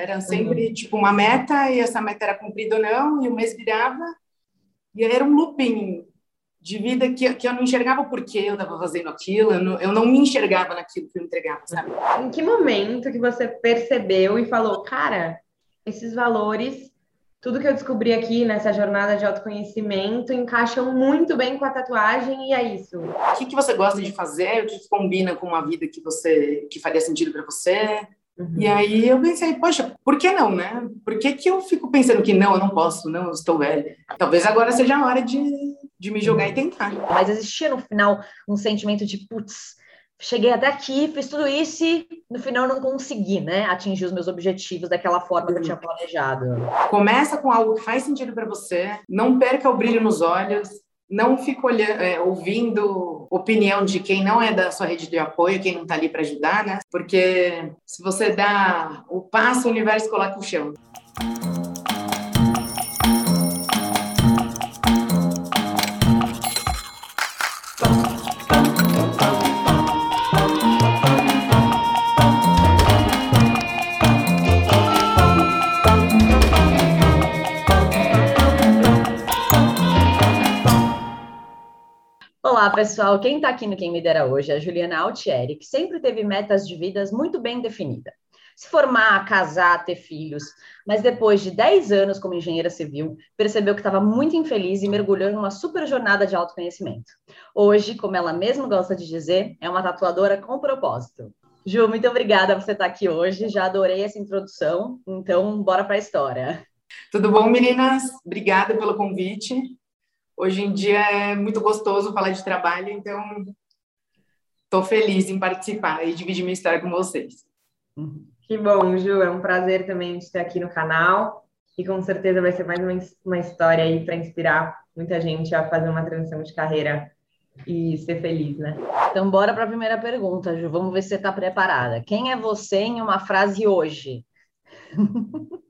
Era sempre, uhum. tipo, uma meta e essa meta era cumprida ou não, e o mês virava. E era um looping de vida que, que eu não enxergava por que eu estava fazendo aquilo, eu não, eu não me enxergava naquilo que eu entregava, sabe? Em que momento que você percebeu e falou, cara, esses valores, tudo que eu descobri aqui nessa jornada de autoconhecimento encaixam muito bem com a tatuagem e é isso. O que, que você gosta de fazer? O que, que combina com uma vida que você que faria sentido para você? Uhum. E aí eu pensei, poxa, por que não, né? Por que, que eu fico pensando que não, eu não posso, não, eu estou velha? Talvez agora seja a hora de, de me jogar e tentar. Mas existia no final um sentimento de, putz, cheguei até aqui, fiz tudo isso e no final não consegui, né, atingir os meus objetivos daquela forma que eu tinha planejado. Começa com algo que faz sentido para você, não perca o brilho nos olhos, não fica olhando, é, ouvindo opinião de quem não é da sua rede de apoio, quem não está ali para ajudar, né? Porque se você dá o passo, o universo coloca o chão. Olá, pessoal. Quem está aqui no Quem Me Dera hoje é a Juliana Altieri, que sempre teve metas de vidas muito bem definidas. Se formar, casar, ter filhos, mas depois de 10 anos como engenheira civil, percebeu que estava muito infeliz e mergulhou em uma super jornada de autoconhecimento. Hoje, como ela mesma gosta de dizer, é uma tatuadora com propósito. Ju, muito obrigada por você estar aqui hoje. Já adorei essa introdução, então bora para a história. Tudo bom, meninas? Obrigada pelo convite hoje em dia é muito gostoso falar de trabalho, então estou feliz em participar e dividir minha história com vocês. Que bom, Ju, é um prazer também te ter aqui no canal e com certeza vai ser mais uma, uma história aí para inspirar muita gente a fazer uma transição de carreira e ser feliz, né? Então, bora para a primeira pergunta, Ju. Vamos ver se você está preparada. Quem é você em uma frase hoje?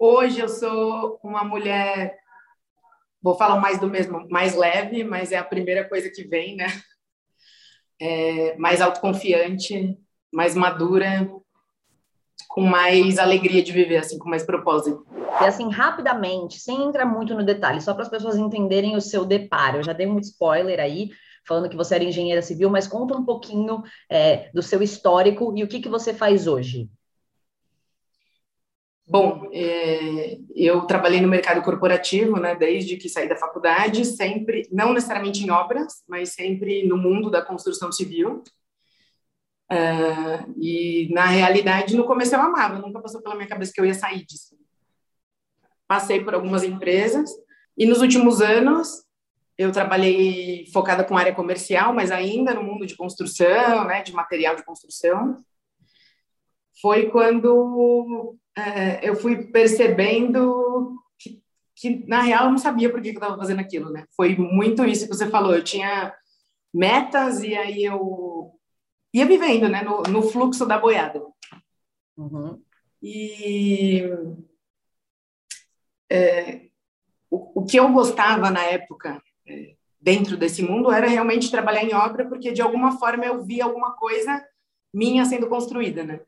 Hoje eu sou uma mulher Vou falar mais do mesmo, mais leve, mas é a primeira coisa que vem, né? É, mais autoconfiante, mais madura, com mais alegria de viver, assim, com mais propósito. E assim, rapidamente, sem entrar muito no detalhe, só para as pessoas entenderem o seu deparo. Eu já dei um spoiler aí, falando que você era engenheira civil, mas conta um pouquinho é, do seu histórico e o que, que você faz hoje. Bom, é, eu trabalhei no mercado corporativo, né, desde que saí da faculdade, sempre, não necessariamente em obras, mas sempre no mundo da construção civil. É, e, na realidade, no começo eu amava, nunca passou pela minha cabeça que eu ia sair disso. Passei por algumas empresas, e nos últimos anos eu trabalhei focada com área comercial, mas ainda no mundo de construção, né, de material de construção. Foi quando é, eu fui percebendo que, que, na real, eu não sabia por que eu estava fazendo aquilo, né? Foi muito isso que você falou. Eu tinha metas e aí eu ia vivendo, né? No, no fluxo da boiada. Uhum. E é, o, o, que eu gostava na época, é, dentro desse mundo, era realmente trabalhar em obra, porque de alguma forma eu via alguma coisa minha sendo construída, né?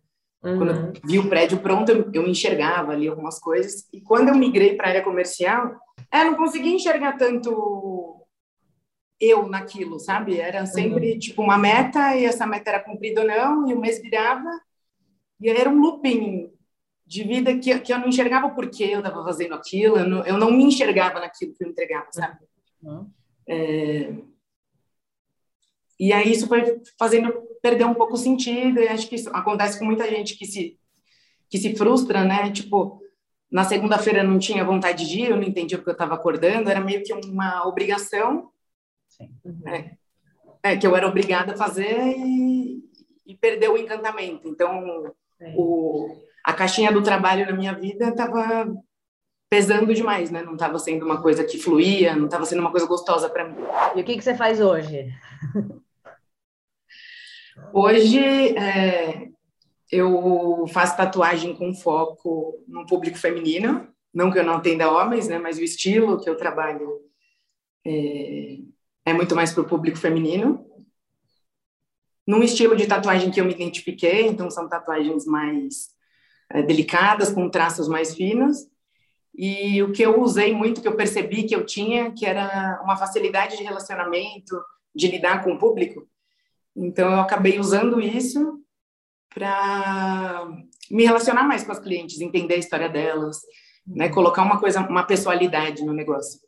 Uhum. Quando eu vi o prédio pronto, eu, eu enxergava ali algumas coisas. E quando eu migrei para a área comercial, é, eu não conseguia enxergar tanto eu naquilo, sabe? Era sempre uhum. tipo uma meta e essa meta era cumprida ou não, e o mês virava. E era um looping de vida que, que eu não enxergava o porquê eu estava fazendo aquilo, eu não, eu não, me enxergava naquilo que eu entregava, sabe? Uhum. É... E aí isso foi fazendo perder um pouco o sentido, e acho que isso acontece com muita gente que se, que se frustra, né? Tipo, na segunda-feira não tinha vontade de ir, eu não entendia porque eu estava acordando, era meio que uma obrigação, né? é, que eu era obrigada a fazer e, e perdeu o encantamento. Então, o, a caixinha do trabalho na minha vida estava pesando demais, né? Não estava sendo uma coisa que fluía, não estava sendo uma coisa gostosa para mim. E o que, que você faz hoje? Hoje, é, eu faço tatuagem com foco no público feminino, não que eu não atenda homens, né, mas o estilo que eu trabalho é, é muito mais para o público feminino. Num estilo de tatuagem que eu me identifiquei, então são tatuagens mais é, delicadas, com traços mais finos. E o que eu usei muito, que eu percebi que eu tinha, que era uma facilidade de relacionamento, de lidar com o público. Então, eu acabei usando isso para me relacionar mais com as clientes, entender a história delas, né? Colocar uma coisa, uma pessoalidade no negócio,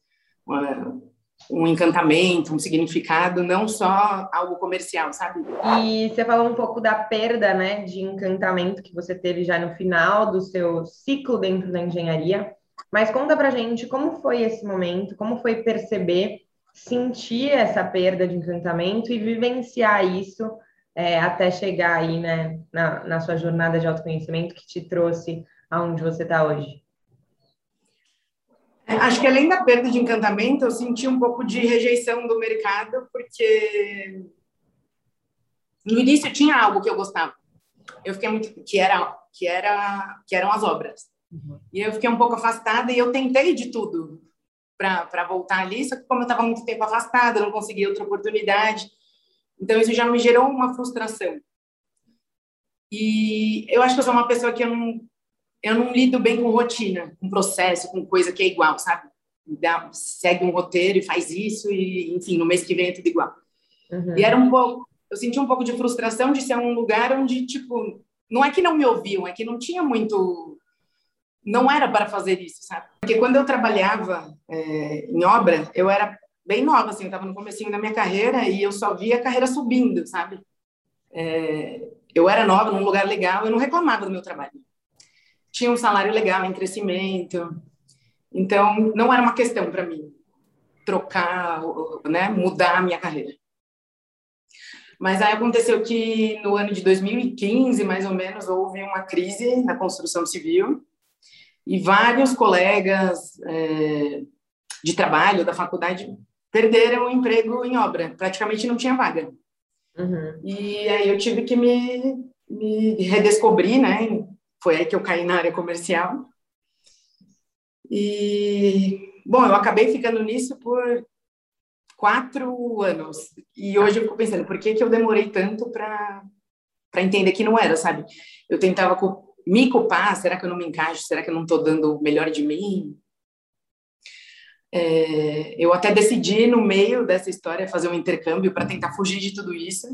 um encantamento, um significado, não só algo comercial, sabe? E você falou um pouco da perda, né, de encantamento que você teve já no final do seu ciclo dentro da engenharia. Mas conta pra gente como foi esse momento, como foi perceber, sentir essa perda de encantamento e vivenciar isso é, até chegar aí, né, na, na sua jornada de autoconhecimento que te trouxe aonde você está hoje. É, acho que além da perda de encantamento, eu senti um pouco de rejeição do mercado, porque no início tinha algo que eu gostava. Eu fiquei muito que era que era que eram as obras. Uhum. E eu fiquei um pouco afastada e eu tentei de tudo para voltar ali, só que como eu estava muito tempo afastada, não consegui outra oportunidade. Então isso já me gerou uma frustração. E eu acho que eu sou uma pessoa que eu não eu não lido bem com rotina, com processo, com coisa que é igual, sabe? Dá, segue um roteiro e faz isso e, enfim, no mês que vem é tudo igual. Uhum. E era um pouco, eu senti um pouco de frustração de ser um lugar onde, tipo, não é que não me ouviam, é que não tinha muito, não era para fazer isso, sabe? Porque quando eu trabalhava é, em obra, eu era bem nova, assim, eu estava no comecinho da minha carreira e eu só via a carreira subindo, sabe? É, eu era nova, num lugar legal, eu não reclamava do meu trabalho tinha um salário legal em crescimento. Então, não era uma questão para mim trocar, né, mudar a minha carreira. Mas aí aconteceu que no ano de 2015, mais ou menos, houve uma crise na construção civil e vários colegas é, de trabalho da faculdade perderam o emprego em obra, praticamente não tinha vaga. Uhum. E aí eu tive que me, me redescobrir, né, foi aí que eu caí na área comercial. E, bom, eu acabei ficando nisso por quatro anos. E hoje eu fico pensando, por que, que eu demorei tanto para entender que não era, sabe? Eu tentava me culpar, será que eu não me encaixo? Será que eu não estou dando o melhor de mim? É, eu até decidi, no meio dessa história, fazer um intercâmbio para tentar fugir de tudo isso,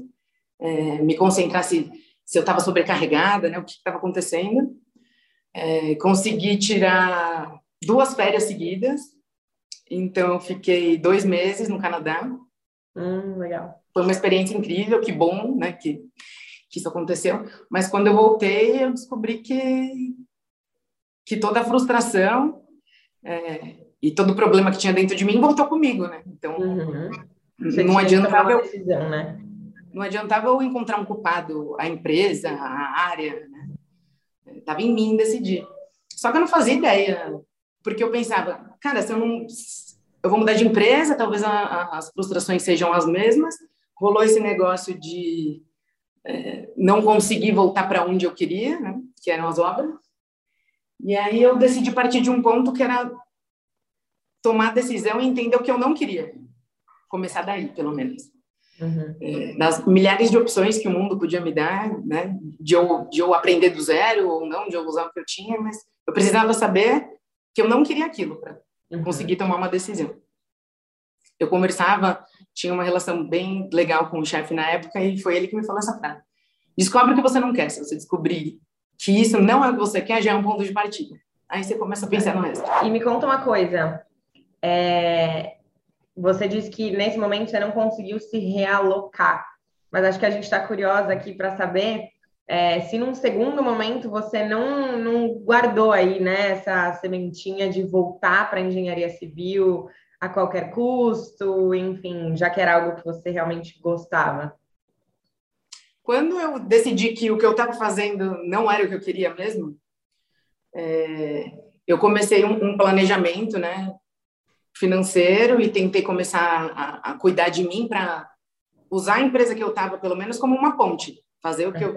é, me concentrar se se eu estava sobrecarregada, né, o que estava acontecendo. É, consegui tirar duas férias seguidas, então eu fiquei dois meses no Canadá. Hum, legal. Foi uma experiência incrível, que bom, né, que, que isso aconteceu. Mas quando eu voltei, eu descobri que, que toda a frustração é, e todo o problema que tinha dentro de mim voltou comigo, né? Então, uhum. não adiantava eu... Decisão, né? não adiantava eu encontrar um culpado, a empresa, a área, né? Estava em mim decidir. Só que eu não fazia ideia, porque eu pensava, cara, se eu não. Eu vou mudar de empresa, talvez a, a, as frustrações sejam as mesmas. Rolou esse negócio de é, não conseguir voltar para onde eu queria, né? que eram as obras. E aí eu decidi partir de um ponto que era tomar decisão e entender o que eu não queria. Começar daí, pelo menos. Uhum. É, das milhares de opções que o mundo podia me dar, né? De eu, de eu aprender do zero ou não, de eu usar o que eu tinha, mas eu precisava saber que eu não queria aquilo para uhum. conseguir tomar uma decisão. Eu conversava, tinha uma relação bem legal com o chefe na época e foi ele que me falou essa frase. Descobre o que você não quer. Se você descobrir que isso não é o que você quer, já é um ponto de partida. Aí você começa a pensar no resto. E me conta uma coisa. É, você disse que nesse momento você não conseguiu se realocar, mas acho que a gente está curiosa aqui para saber é, se num segundo momento você não, não guardou aí né, essa sementinha de voltar para a engenharia civil a qualquer custo, enfim, já que era algo que você realmente gostava. Quando eu decidi que o que eu estava fazendo não era o que eu queria mesmo, é, eu comecei um, um planejamento, né? financeiro e tentei começar a, a cuidar de mim para usar a empresa que eu estava, pelo menos, como uma ponte. Fazer o que, eu,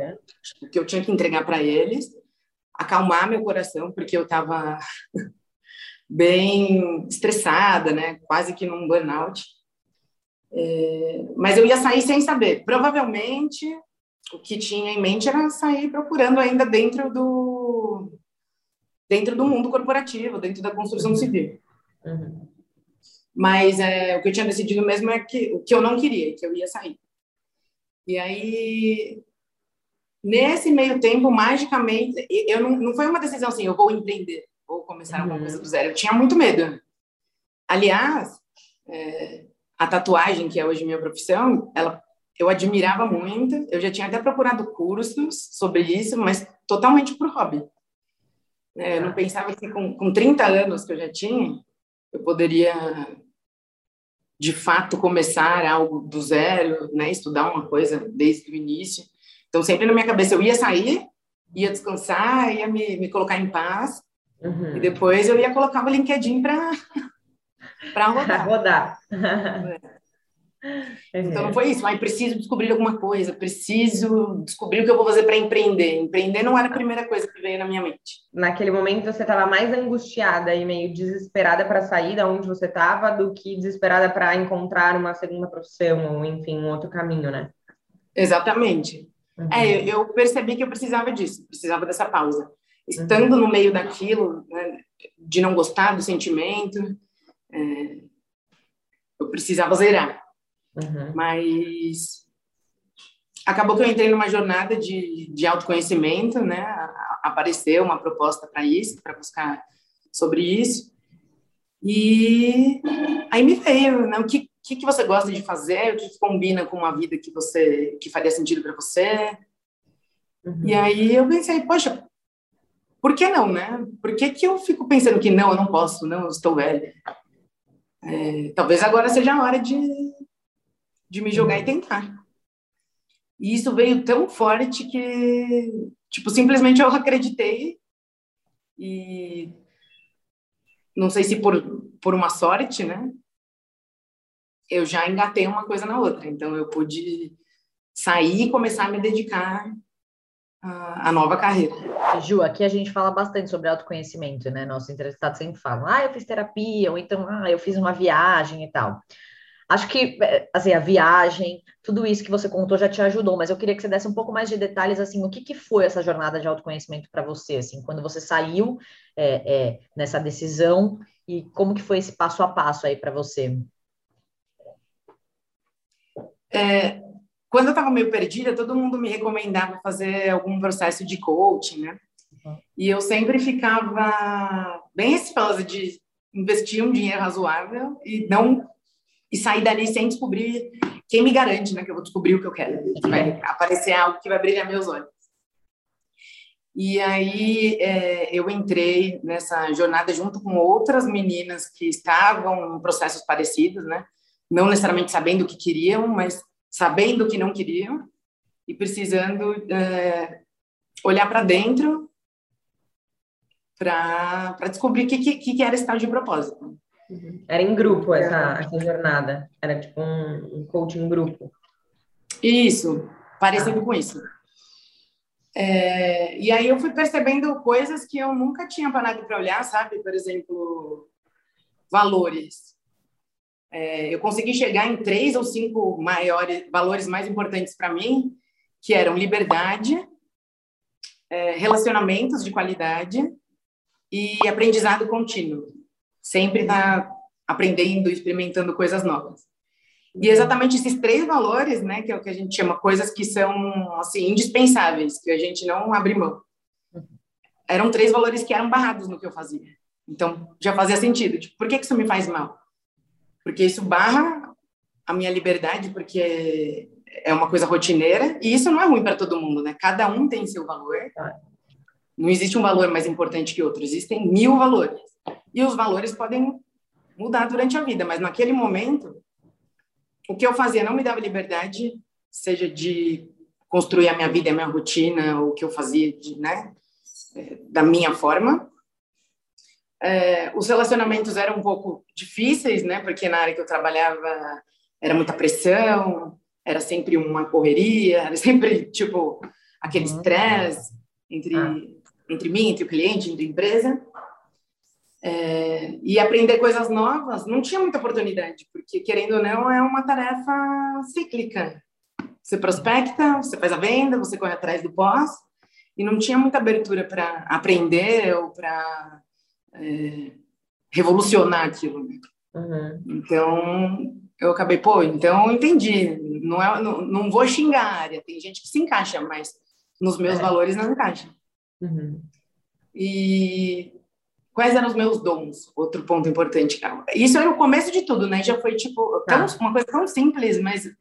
o que eu tinha que entregar para eles, acalmar meu coração, porque eu estava bem estressada, né? quase que num burnout. É, mas eu ia sair sem saber. Provavelmente, o que tinha em mente era sair procurando ainda dentro do dentro do mundo corporativo, dentro da construção civil. Uhum. Mas é, o que eu tinha decidido mesmo é que o que eu não queria, que eu ia sair. E aí, nesse meio tempo, magicamente, eu não, não foi uma decisão assim, eu vou empreender, vou começar uhum. alguma coisa do zero. Eu tinha muito medo. Aliás, é, a tatuagem, que é hoje minha profissão, ela eu admirava muito. Eu já tinha até procurado cursos sobre isso, mas totalmente por hobby. É, eu não pensava que com, com 30 anos que eu já tinha, eu poderia, de fato, começar algo do zero, né? estudar uma coisa desde o início. Então, sempre na minha cabeça, eu ia sair, ia descansar, ia me, me colocar em paz, uhum. e depois eu ia colocar o LinkedIn para rodar. rodar. É. Então não foi isso, mas preciso descobrir alguma coisa, preciso descobrir o que eu vou fazer para empreender. Empreender não era a primeira coisa que veio na minha mente. Naquele momento você estava mais angustiada e meio desesperada para sair da onde você estava do que desesperada para encontrar uma segunda profissão ou enfim, um outro caminho, né? Exatamente. Uhum. É, eu percebi que eu precisava disso, precisava dessa pausa. Estando no meio daquilo, né, de não gostar do sentimento, é, eu precisava zerar. Uhum. Mas acabou que eu entrei numa jornada de, de autoconhecimento, né? Apareceu uma proposta para isso, para buscar sobre isso. E aí me veio, né? O que, que, que você gosta de fazer? O que, que combina com uma vida que você que faria sentido para você? Uhum. E aí eu pensei, poxa, por que não, né? Por que, que eu fico pensando que não, eu não posso, não, eu estou velha? É, talvez agora seja a hora de, de me jogar e tentar. E isso veio tão forte que, tipo, simplesmente eu acreditei e não sei se por, por uma sorte, né? Eu já engatei uma coisa na outra. Então eu pude sair e começar a me dedicar à nova carreira. Ju, aqui a gente fala bastante sobre autoconhecimento, né? Nosso entrevistado sempre fala, ah, eu fiz terapia, ou então, ah, eu fiz uma viagem e tal. Acho que, é, assim, a viagem, tudo isso que você contou já te ajudou, mas eu queria que você desse um pouco mais de detalhes, assim, o que, que foi essa jornada de autoconhecimento para você, assim, quando você saiu é, é, nessa decisão e como que foi esse passo a passo aí para você? É, quando eu estava meio perdida, todo mundo me recomendava fazer algum processo de coaching, né? Uhum. E eu sempre ficava bem receosa de investir um dinheiro razoável e não e sair dali sem descobrir quem me garante, né, que eu vou descobrir o que eu quero. Que vai aparecer algo que vai brilhar meus olhos. E aí é, eu entrei nessa jornada junto com outras meninas que estavam em processos parecidos, né? Não necessariamente sabendo o que queriam, mas sabendo o que não queriam e precisando é, olhar para dentro para descobrir o que, que, que era estar de propósito. Era em grupo essa, essa jornada? Era tipo um, um coaching grupo? Isso, parecido ah. com isso. É, e aí eu fui percebendo coisas que eu nunca tinha parado para olhar, sabe? Por exemplo, valores. É, eu consegui chegar em três ou cinco maiores valores mais importantes para mim, que eram liberdade, é, relacionamentos de qualidade e aprendizado contínuo sempre está aprendendo, experimentando coisas novas. E exatamente esses três valores, né, que é o que a gente chama coisas que são assim indispensáveis, que a gente não abre mão. Eram três valores que eram barrados no que eu fazia. Então já fazia sentido. Tipo, por que que isso me faz mal? Porque isso barra a minha liberdade, porque é uma coisa rotineira e isso não é ruim para todo mundo, né? Cada um tem seu valor. Não existe um valor mais importante que outro. Existem mil valores. E os valores podem mudar durante a vida, mas naquele momento, o que eu fazia não me dava liberdade, seja de construir a minha vida, a minha rotina, o que eu fazia, de, né, é, da minha forma. É, os relacionamentos eram um pouco difíceis, né, porque na área que eu trabalhava era muita pressão, era sempre uma correria, era sempre tipo aquele uhum. estresse entre ah. entre mim, entre o cliente, entre a empresa. É, e aprender coisas novas não tinha muita oportunidade, porque, querendo ou não, é uma tarefa cíclica. Você prospecta, você faz a venda, você corre atrás do pós, e não tinha muita abertura para aprender ou para é, revolucionar aquilo. Né? Uhum. Então, eu acabei, pô, então entendi. Não, é, não, não vou xingar a área. Tem gente que se encaixa, mas nos meus é. valores não encaixa. Uhum. E quais eram os meus dons? Outro ponto importante. Isso era o começo de tudo, né? Já foi tipo tão, tá. uma coisa tão simples, mas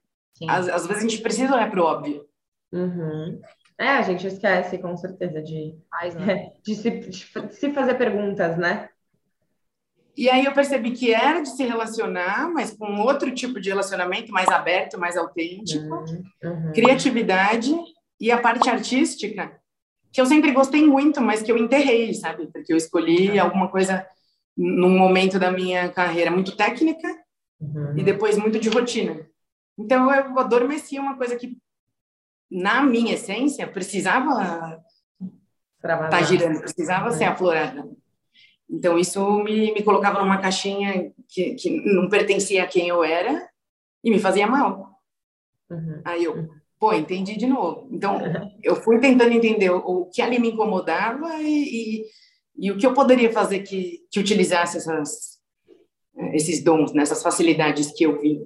às, às, vezes a gente precisa olhar para o óbvio. Uhum. É, a gente esquece com certeza de, né? de, se, de se fazer perguntas, né? E aí eu percebi que era de se relacionar, mas com outro tipo de relacionamento mais aberto, mais autêntico, uhum, uhum. criatividade e a parte artística, que eu sempre gostei muito, mas que eu enterrei, sabe? Porque eu escolhi uhum. alguma coisa num momento da minha carreira muito técnica uhum. e depois muito de rotina. Então eu adormeci uma coisa que na minha essência precisava estar tá girando, precisava ser aflorada. Então, isso me, me colocava numa caixinha que, que não pertencia a quem eu era e me fazia mal. Uhum. Aí eu, pô, entendi de novo. Então, eu fui tentando entender o, que ali me incomodava e, e, e, o que eu poderia fazer que, que utilizasse essas, esses dons, nessas né, facilidades que eu vi,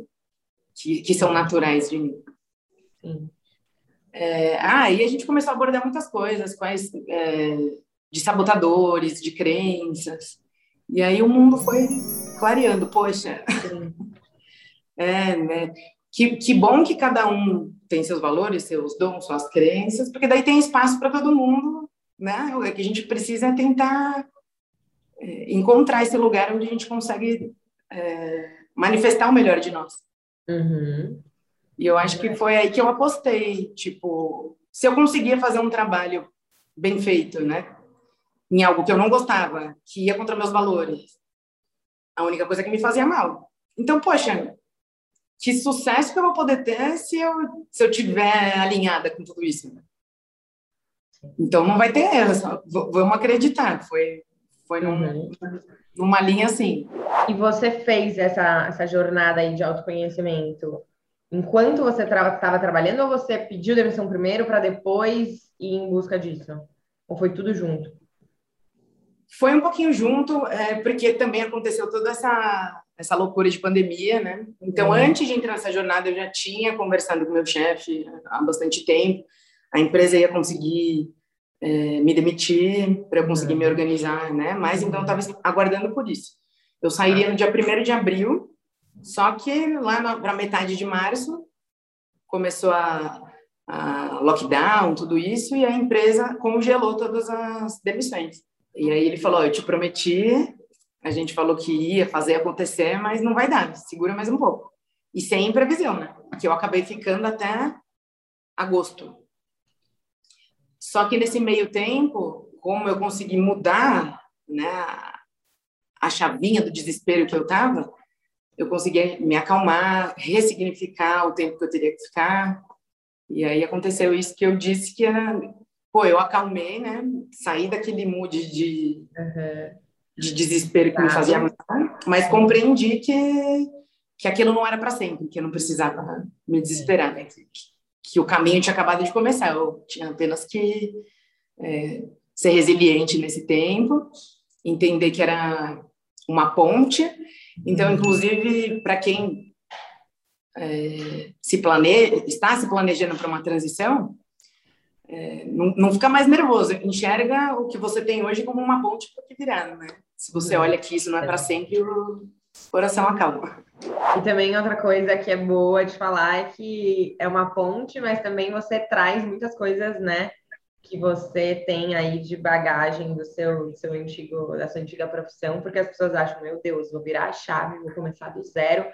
que, que são naturais de mim. Sim. É, ah, e a gente começou a abordar muitas coisas, quais é, de sabotadores, de crenças. E aí o mundo foi clareando, poxa. É, né? Que, que bom que cada um tem seus valores, seus dons, suas crenças, porque daí tem espaço para todo mundo, né? O que a gente precisa é tentar é, encontrar esse lugar onde a gente consegue é, manifestar o melhor de nós. Uhum. E eu acho que foi aí que eu apostei, tipo, se eu conseguia fazer um trabalho bem feito, né? em algo que eu não gostava, que ia contra meus valores, a única coisa que me fazia mal. Então, poxa, que sucesso que eu vou poder ter se eu se eu tiver alinhada com tudo isso. Então não vai ter erro, só, vamos acreditar. Foi foi num, uhum. numa linha assim. E você fez essa essa jornada aí de autoconhecimento enquanto você estava trabalhando ou você pediu demissão primeiro para depois ir em busca disso? Ou foi tudo junto? Foi um pouquinho junto, é, porque também aconteceu toda essa, essa loucura de pandemia, né? Então, uhum. antes de entrar nessa jornada, eu já tinha conversado com meu chefe há bastante tempo. A empresa ia conseguir é, me demitir para eu conseguir uhum. me organizar, né? Mas então eu estava aguardando por isso. Eu sairia no dia 1 de abril, só que lá para metade de março começou a, a lockdown, tudo isso, e a empresa congelou todas as demissões. E aí ele falou: Eu te prometi, a gente falou que ia fazer acontecer, mas não vai dar, segura mais um pouco. E sem previsão, né? Que eu acabei ficando até agosto. Só que nesse meio tempo, como eu consegui mudar né, a chavinha do desespero que eu estava, eu consegui me acalmar, ressignificar o tempo que eu teria que ficar. E aí aconteceu isso que eu disse que era pô, eu acalmei, né? Saí daquele mood de, uhum. de desespero que me fazia mal, mas compreendi que, que aquilo não era para sempre, que eu não precisava me desesperar, né? Que, que, o caminho tinha acabado de começar, eu tinha apenas que é, ser resiliente nesse tempo, entender que era uma ponte. Então, inclusive, para quem é, se planeja, está se planejando para uma transição, é, não, não fica mais nervoso, enxerga o que você tem hoje como uma ponte para que virar, né? Se você olha que isso não é para sempre, o coração acalma. E também outra coisa que é boa de falar é que é uma ponte, mas também você traz muitas coisas, né? Que você tem aí de bagagem do seu, do seu antigo, da sua antiga profissão, porque as pessoas acham, meu Deus, vou virar a chave, vou começar do zero,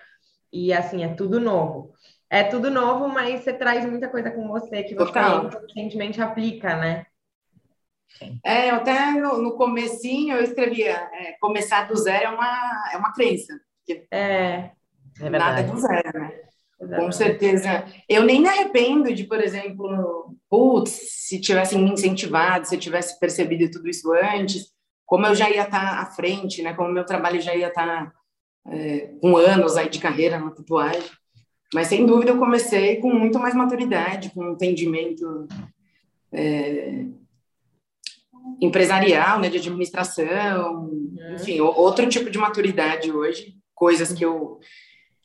e assim, é tudo novo é tudo novo, mas você traz muita coisa com você que você recentemente aplica, né? É, eu até no, no comecinho eu escrevia, é, começar do zero é uma, é uma crença. É, é nada do zero, né? Exatamente. Com certeza. Eu nem me arrependo de, por exemplo, putz, se tivessem me incentivado, se eu tivesse percebido tudo isso antes, como eu já ia estar à frente, né? Como meu trabalho já ia estar é, com anos aí de carreira na tatuagem. Mas, sem dúvida, eu comecei com muito mais maturidade, com um entendimento é, empresarial, né, de administração, uhum. enfim, outro tipo de maturidade hoje, coisas que eu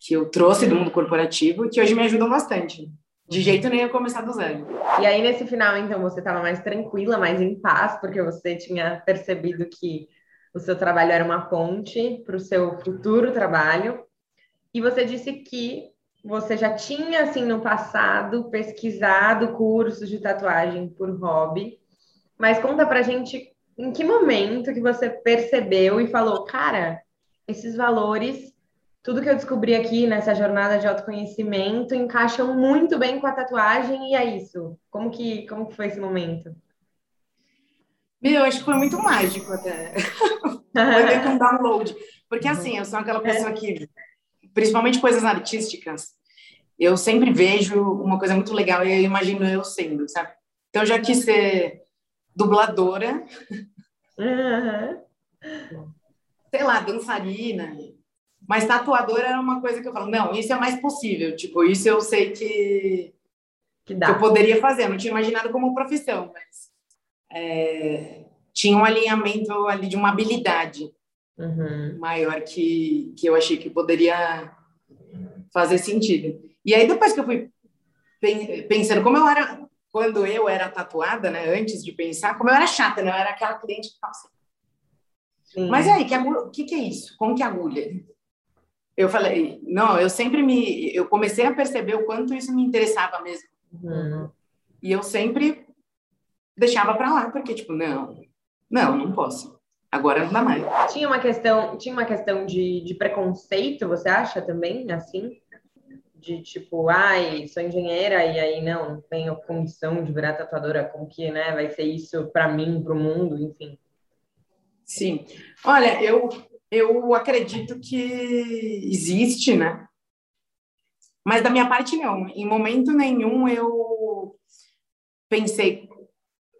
que eu trouxe do mundo corporativo que hoje me ajudam bastante. De jeito nenhum começar do zero. E aí, nesse final, então, você estava mais tranquila, mais em paz, porque você tinha percebido que o seu trabalho era uma ponte para o seu futuro trabalho. E você disse que você já tinha, assim, no passado, pesquisado cursos de tatuagem por hobby. Mas conta pra gente em que momento que você percebeu e falou, cara, esses valores tudo que eu descobri aqui nessa jornada de autoconhecimento encaixam muito bem com a tatuagem e é isso. Como que, como que foi esse momento? Meu, acho que foi muito mágico até. foi meio que um download. Porque assim, eu sou aquela pessoa que, principalmente coisas artísticas, eu sempre vejo uma coisa muito legal e eu imagino eu sendo, sabe? Então eu já quis ser dubladora. Uhum. Sei lá, dançarina, mas tatuador era uma coisa que eu falo, não, isso é mais possível. Tipo, isso eu sei que, que, que eu poderia fazer. Não tinha imaginado como profissão, mas é, tinha um alinhamento ali de uma habilidade uhum. maior que, que eu achei que poderia fazer sentido. E aí, depois que eu fui pensando como eu era, quando eu era tatuada, né, antes de pensar, como eu era chata, né, eu era aquela cliente que falava assim, mas aí, o que, que, é isso? Como que é agulha? Eu falei, não, eu sempre me, eu comecei a perceber o quanto isso me interessava mesmo. Uhum. E eu sempre deixava para lá, porque tipo, não, não, não posso. Agora não dá mais. Tinha uma questão, tinha uma questão de, de preconceito, você acha também, assim? De tipo, ai, sou engenheira e aí não tenho condição de virar tatuadora, como que, né, vai ser isso para mim, para o mundo, enfim. Sim. Olha, eu eu acredito que existe, né? Mas da minha parte, não. Em momento nenhum eu pensei,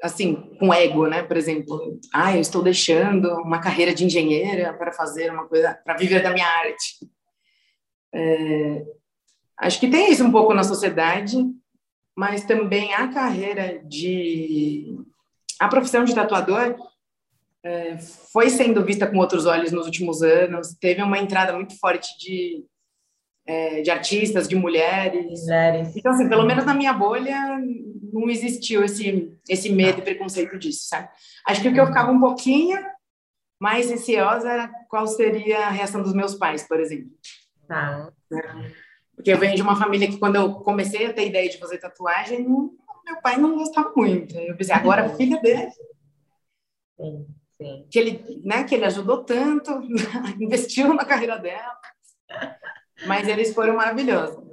assim, com ego, né? Por exemplo, ah, eu estou deixando uma carreira de engenheira para fazer uma coisa, para viver da minha arte. É, acho que tem isso um pouco na sociedade, mas também a carreira de. A profissão de tatuador foi sendo vista com outros olhos nos últimos anos. Teve uma entrada muito forte de, é, de artistas, de mulheres. mulheres. Então, assim, pelo menos na minha bolha, não existiu esse, esse medo e preconceito disso, sabe? Acho que o que eu ficava um pouquinho mais receosa era qual seria a reação dos meus pais, por exemplo. Tá. Porque eu venho de uma família que, quando eu comecei a ter ideia de fazer tatuagem, meu pai não gostava muito. Eu pensei, agora a filha dele. Sim. Sim. Que ele, né, que ele ajudou tanto, investiu na carreira dela. Mas eles foram maravilhosos.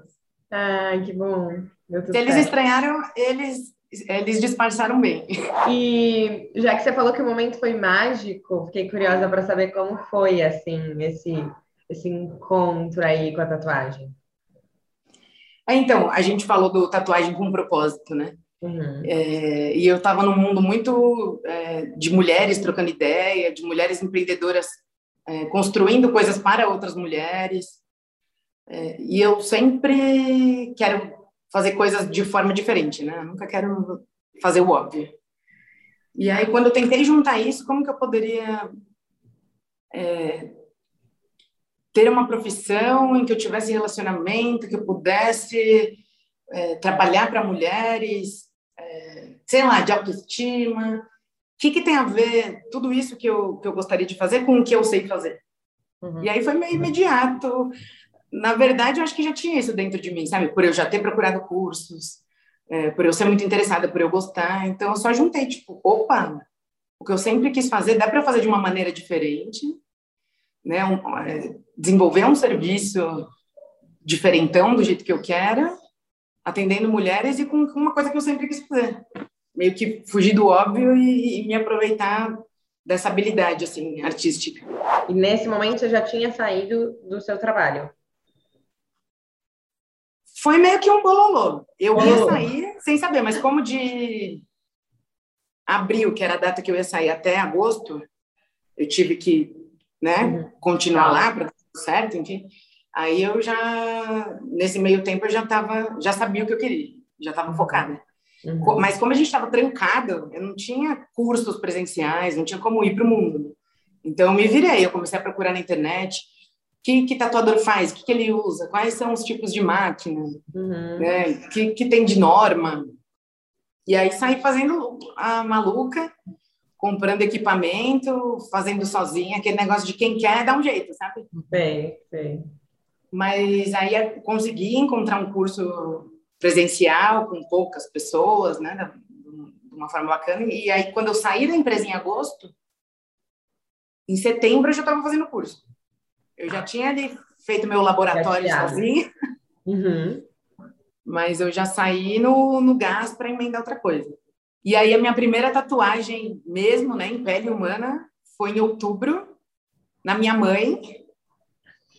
Ai, que bom. Se eles estranharam, eles eles disfarçaram bem. E já que você falou que o momento foi mágico, fiquei curiosa para saber como foi assim esse esse encontro aí com a tatuagem. Então, a gente falou do tatuagem com propósito, né? Uhum. É, e eu estava num mundo muito é, de mulheres trocando ideia, de mulheres empreendedoras é, construindo coisas para outras mulheres. É, e eu sempre quero fazer coisas de forma diferente, né? Eu nunca quero fazer o óbvio. E aí, quando eu tentei juntar isso, como que eu poderia é, ter uma profissão em que eu tivesse relacionamento, que eu pudesse é, trabalhar para mulheres, é, sei lá, de autoestima. O que, que tem a ver tudo isso que eu, que eu gostaria de fazer com o que eu sei fazer? Uhum. E aí foi meio imediato. Na verdade, eu acho que já tinha isso dentro de mim, sabe? Por eu já ter procurado cursos, é, por eu ser muito interessada, por eu gostar. Então, eu só juntei, tipo, opa, o que eu sempre quis fazer, dá para fazer de uma maneira diferente, né? Um, é, desenvolver um serviço diferentão do jeito que eu quero atendendo mulheres e com uma coisa que eu sempre quis fazer. Meio que fugir do óbvio e, e me aproveitar dessa habilidade assim artística. E nesse momento você já tinha saído do seu trabalho? Foi meio que um bololô. Eu ia sair sem saber, mas como de abril, que era a data que eu ia sair, até agosto, eu tive que, né, uhum. continuar lá para certo, enfim. Aí eu já, nesse meio tempo, eu já tava, já sabia o que eu queria, já estava focada. Uhum. Mas como a gente estava trancado, eu não tinha cursos presenciais, não tinha como ir para o mundo. Então eu me virei, eu comecei a procurar na internet o que, que tatuador faz, o que, que ele usa, quais são os tipos de máquina, uhum. né? o que, que tem de norma. E aí saí fazendo a maluca, comprando equipamento, fazendo sozinha, aquele negócio de quem quer dá um jeito, sabe? Bem, bem. Mas aí consegui encontrar um curso presencial com poucas pessoas, né, de uma forma bacana. E aí quando eu saí da empresa em agosto, em setembro eu já estava fazendo curso. Eu já tinha ali feito meu laboratório sozinha. Uhum. Mas eu já saí no, no gás para emendar outra coisa. E aí a minha primeira tatuagem mesmo, né, em pele humana, foi em outubro, na minha mãe.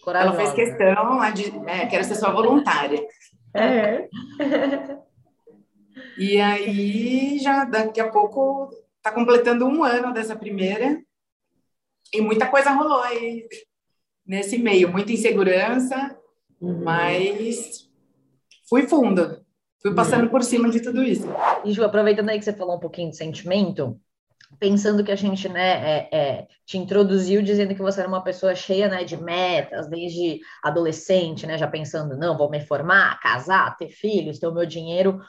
Corajosa. Ela fez questão de, é, quero ser sua voluntária. É. e aí já daqui a pouco tá completando um ano dessa primeira e muita coisa rolou aí nesse meio, muita insegurança, uhum. mas fui fundo. Fui passando por cima de tudo isso. E Ju, aproveitando aí que você falou um pouquinho de sentimento, pensando que a gente né, é, é, te introduziu dizendo que você era uma pessoa cheia né, de metas, desde adolescente, né, já pensando, não, vou me formar, casar, ter filhos, ter o meu dinheiro.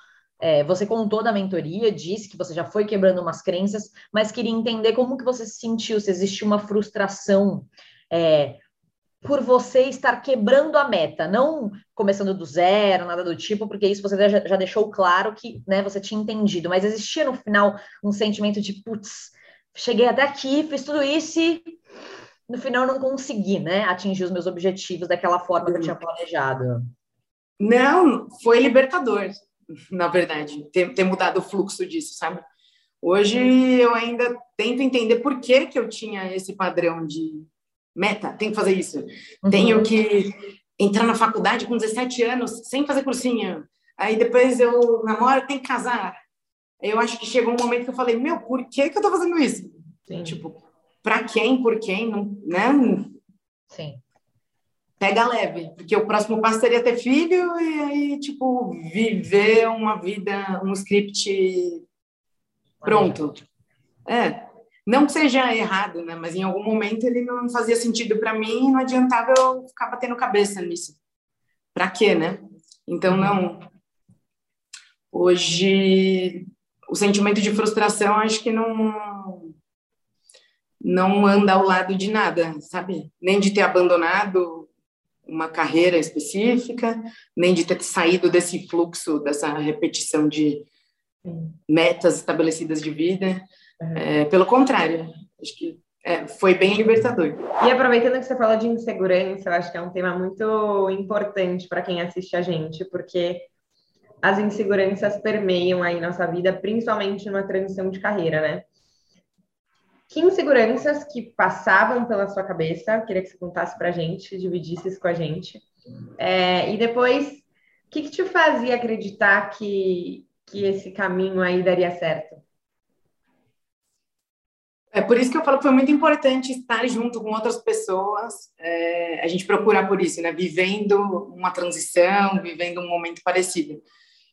É, você contou da mentoria, disse que você já foi quebrando umas crenças, mas queria entender como que você se sentiu, se existe uma frustração é, por você estar quebrando a meta, não começando do zero, nada do tipo, porque isso você já, já deixou claro que né, você tinha entendido, mas existia no final um sentimento de, putz, cheguei até aqui, fiz tudo isso e no final não consegui, né, atingir os meus objetivos daquela forma que eu tinha planejado. Não, foi libertador, na verdade, ter, ter mudado o fluxo disso, sabe? Hoje eu ainda tento entender por que, que eu tinha esse padrão de meta, tenho que fazer isso. Uhum. Tenho que entrar na faculdade com 17 anos sem fazer cursinho. Aí depois eu namoro, tenho que casar. Eu acho que chegou um momento que eu falei, meu, por que que eu tô fazendo isso? Sim. Tipo, para quem, por quem, não, né? Sim. Pega leve, porque o próximo passo seria ter filho e aí, tipo, viver uma vida, um script pronto. É, não que seja errado, né? Mas em algum momento ele não fazia sentido para mim, não adiantava eu ficar batendo cabeça nisso. Para quê, né? Então não. Hoje o sentimento de frustração acho que não não anda ao lado de nada, sabe? Nem de ter abandonado uma carreira específica, nem de ter saído desse fluxo, dessa repetição de metas estabelecidas de vida. É, pelo contrário, acho que é, foi bem libertador. E aproveitando que você fala de insegurança, eu acho que é um tema muito importante para quem assiste a gente, porque as inseguranças permeiam aí nossa vida, principalmente numa transição de carreira, né? Que inseguranças que passavam pela sua cabeça? Queria que você contasse para a gente, dividisse isso com a gente. É, e depois, o que, que te fazia acreditar que, que esse caminho aí daria certo? É por isso que eu falo que foi muito importante estar junto com outras pessoas, é, a gente procurar por isso, né? Vivendo uma transição, vivendo um momento parecido.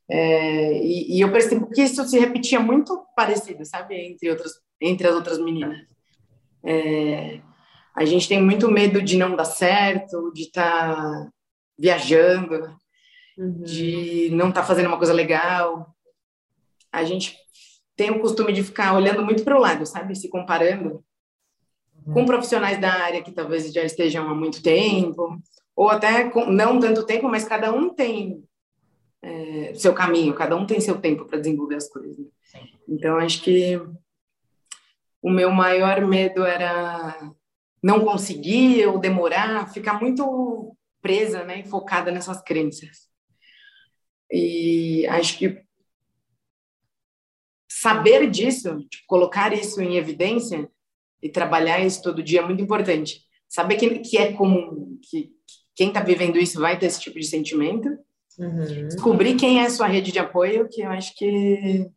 É, e, e, eu percebo que isso se repetia muito parecido, sabe? Entre, outras, entre as outras meninas. É, a gente tem muito medo de não dar certo, de estar tá viajando, uhum. de não estar tá fazendo uma coisa legal. A gente tenho o costume de ficar olhando muito para o lado, sabe? Se comparando uhum. com profissionais da área que talvez já estejam há muito tempo, ou até com, não tanto tempo, mas cada um tem é, seu caminho, cada um tem seu tempo para desenvolver as coisas. Então, acho que o meu maior medo era não conseguir ou demorar, ficar muito presa, né, focada nessas crenças. E acho que saber disso, tipo, colocar isso em evidência e trabalhar isso todo dia é muito importante. Saber que, que é comum, que, que quem está vivendo isso vai ter esse tipo de sentimento. Uhum. Descobrir quem é a sua rede de apoio, que eu acho que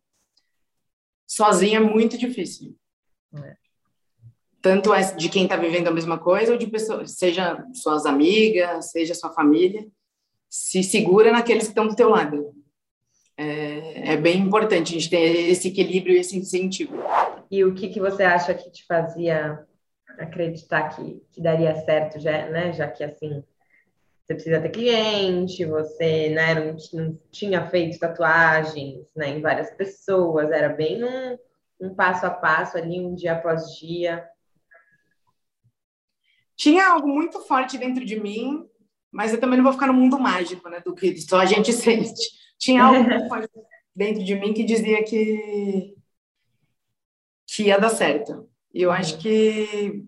sozinho é muito difícil. É. Tanto é de quem está vivendo a mesma coisa, ou de pessoas, seja suas amigas, seja sua família, se segura naqueles que estão do teu lado. É, é, bem importante a gente ter esse equilíbrio e esse incentivo. E o que, que você acha que te fazia acreditar que, que daria certo, já, né? Já que assim você precisa ter cliente, você né, não, não tinha feito tatuagens né, em várias pessoas, era bem um, um passo a passo ali, um dia após dia. Tinha algo muito forte dentro de mim, mas eu também não vou ficar no mundo mágico, né, do que só a gente sente. Tinha algo dentro de mim que dizia que que ia dar certo. E eu acho que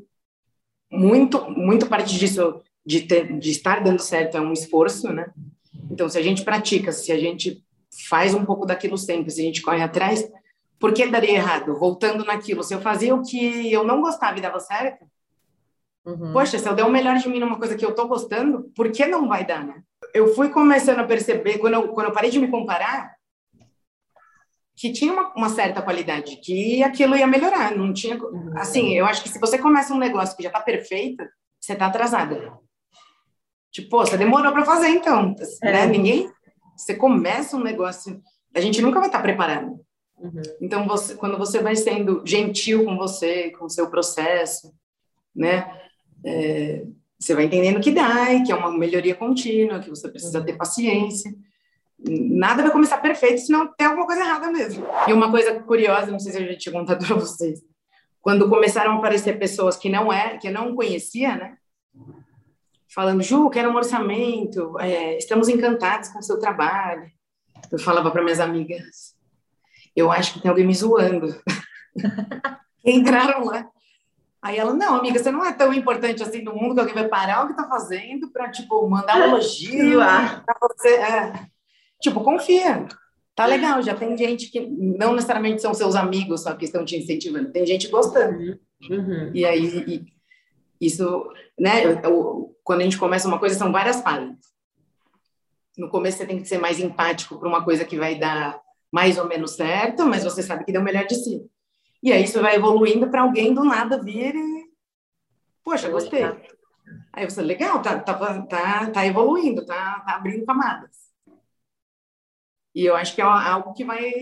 muito muito parte disso de, ter, de estar dando certo é um esforço, né? Então, se a gente pratica, se a gente faz um pouco daquilo sempre, se a gente corre atrás, por que daria errado? Voltando naquilo, se eu fazia o que eu não gostava e dava certo, uhum. poxa, se eu der o melhor de mim numa coisa que eu tô gostando, por que não vai dar, né? Eu fui começando a perceber, quando eu, quando eu parei de me comparar, que tinha uma, uma, certa qualidade, que aquilo ia melhorar, não tinha... Uhum. Assim, eu acho que se você começa um negócio que já tá perfeito, você tá atrasada. Tipo, você demorou para fazer, então. É. Né? Ninguém. Você começa um negócio. A gente nunca vai estar preparado. Uhum. Então, você, quando você vai sendo gentil com você, com o seu processo, né? É, você vai entendendo que dá, que é uma melhoria contínua, que você precisa ter paciência. Nada vai começar perfeito, senão tem alguma coisa errada mesmo. E uma coisa curiosa, não sei se eu já tinha contado para vocês, quando começaram a aparecer pessoas que não é, que eu não conhecia, né? falando, Ju, quero um orçamento, é, estamos encantados com o seu trabalho. Eu falava para minhas amigas, eu acho que tem alguém me zoando. Entraram lá. Aí ela, não, amiga, você não é tão importante assim no mundo que alguém vai parar o que está fazendo para, tipo, mandar um elogio para você. É. Tipo, confia. Tá legal, já tem gente que não necessariamente são seus amigos só que estão te incentivando, tem gente gostando. Uhum. E aí, e, isso, né? Eu, quando a gente começa uma coisa, são várias fases. No começo você tem que ser mais empático para uma coisa que vai dar mais ou menos certo, mas você sabe que deu o melhor de si. E aí isso vai evoluindo para alguém do nada vir e. Poxa, gostei. Aí você, legal, tá, tá, tá, tá evoluindo, tá, tá abrindo camadas. E eu acho que é algo que vai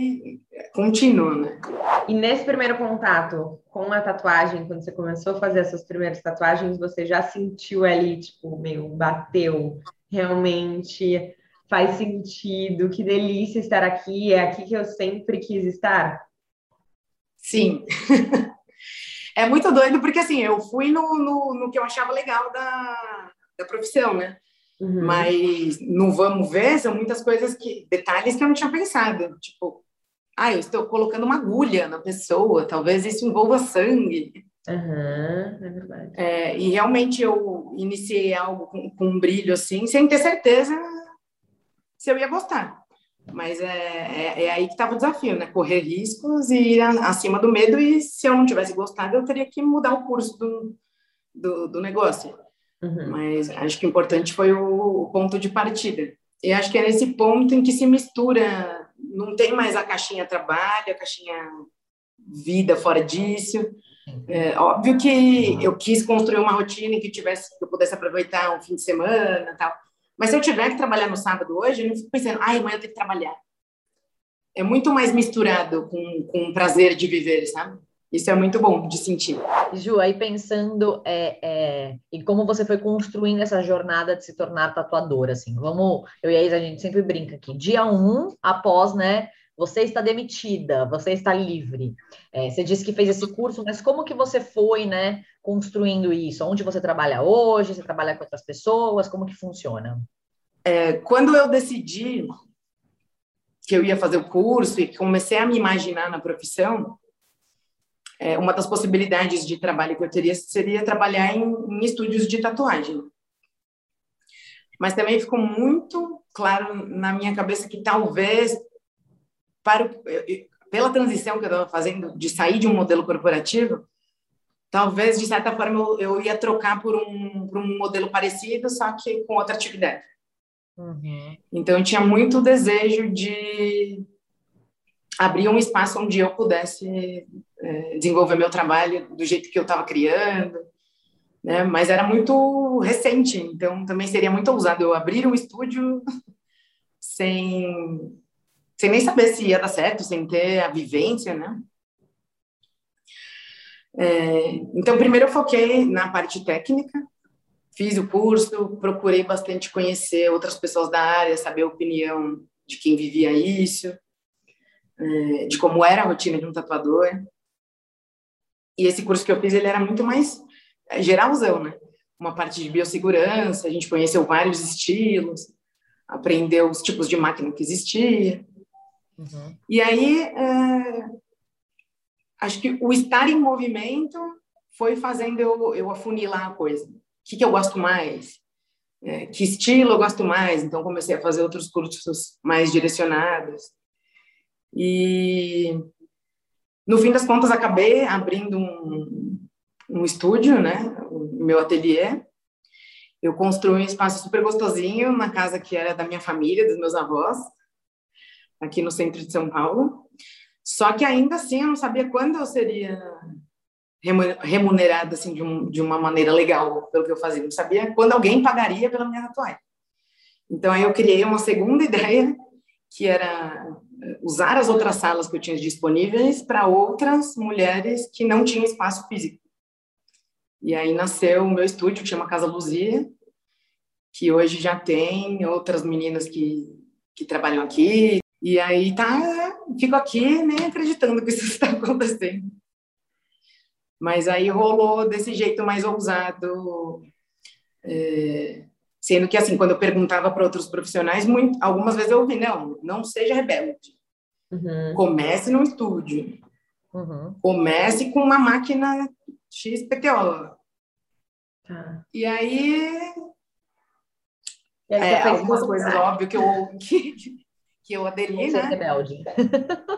contínuo, né? E nesse primeiro contato com a tatuagem, quando você começou a fazer essas primeiras tatuagens, você já sentiu ali, tipo, meio bateu, realmente faz sentido, que delícia estar aqui, é aqui que eu sempre quis estar? Sim. é muito doido, porque assim, eu fui no, no, no que eu achava legal da, da profissão, né? Uhum. Mas no vamos ver, são muitas coisas que, detalhes que eu não tinha pensado. Tipo, ah, eu estou colocando uma agulha na pessoa, talvez isso envolva sangue. Uhum, é verdade. É, e realmente eu iniciei algo com, com, um brilho assim, sem ter certeza se eu ia gostar. Mas é, é, é aí que estava o desafio, né? Correr riscos e ir acima do medo. E se eu não tivesse gostado, eu teria que mudar o curso do, do, do negócio. Uhum. Mas acho que o importante foi o, o, ponto de partida. E acho que é nesse ponto em que se mistura, não tem mais a caixinha trabalho, a caixinha vida fora disso. É, óbvio que eu quis construir uma rotina em que tivesse que eu pudesse aproveitar um fim de semana, tal. Mas se eu tiver que trabalhar no sábado hoje, eu não fico pensando, ai, amanhã eu tenho que trabalhar. É muito mais misturado com, com o prazer de viver, sabe? Isso é muito bom de sentir. Ju, aí pensando é, é, em como você foi construindo essa jornada de se tornar tatuadora, assim, vamos, eu e a Isa, a gente sempre brinca aqui, dia um, após, né, você está demitida, você está livre. É, você disse que fez esse curso, mas como que você foi, né, construindo isso? Onde você trabalha hoje? Você trabalha com outras pessoas? Como que funciona? É, quando eu decidi que eu ia fazer o curso e comecei a me imaginar na profissão, é, uma das possibilidades de trabalho que eu teria seria trabalhar em, em estúdios de tatuagem. Mas também ficou muito claro na minha cabeça que talvez, para o, pela transição que eu estava fazendo de sair de um modelo corporativo, talvez, de certa forma, eu, eu ia trocar por um, por um modelo parecido, só que com outra atividade. Uhum. Então, eu tinha muito desejo de abrir um espaço onde eu pudesse é, desenvolver meu trabalho do jeito que eu estava criando, né? Mas era muito recente, então também seria muito ousado eu abrir um estúdio sem sem nem saber se ia dar certo, sem ter a vivência, né? É, então, primeiro eu foquei na parte técnica, fiz o curso, procurei bastante conhecer outras pessoas da área, saber a opinião de quem vivia isso, é, de como era a rotina de um tatuador. E esse curso que eu fiz, ele era muito mais é, geralzão, né? Uma parte de biossegurança, a gente conheceu vários estilos, aprendeu os tipos de máquina que existia. Uhum. E aí, é, acho que o estar em movimento foi fazendo eu, eu afunilar a coisa. O que, que eu gosto mais? É, que estilo eu gosto mais? Então, comecei a fazer outros cursos mais direcionados. E, no fim das contas, acabei abrindo um, um estúdio, né? O meu ateliê. Eu construí um espaço super gostosinho na casa que era da minha família, dos meus avós, aqui no centro de São Paulo. Só que ainda assim eu não sabia quando eu seria remunerada assim de, um, de uma maneira legal pelo que eu fazia. Não sabia quando alguém pagaria pela minha tatuagem. Então aí eu criei uma segunda ideia que era usar as outras salas que eu tinha disponíveis para outras mulheres que não tinham espaço físico. E aí nasceu o meu estúdio, que chama Casa Luzia, que hoje já tem outras meninas que, que trabalham aqui. E aí tá, fico aqui nem acreditando que isso está acontecendo. Mas aí rolou desse jeito mais ousado, é, sendo que assim, quando eu perguntava para outros profissionais, muito, algumas vezes eu ouvi, não, não seja rebelde. Uhum. Comece no estúdio. Uhum. Comece com uma máquina XPTO. Tá. E aí. E aí é, algumas coisas, óbvio, que eu, que, que eu aderi, né? rebelde.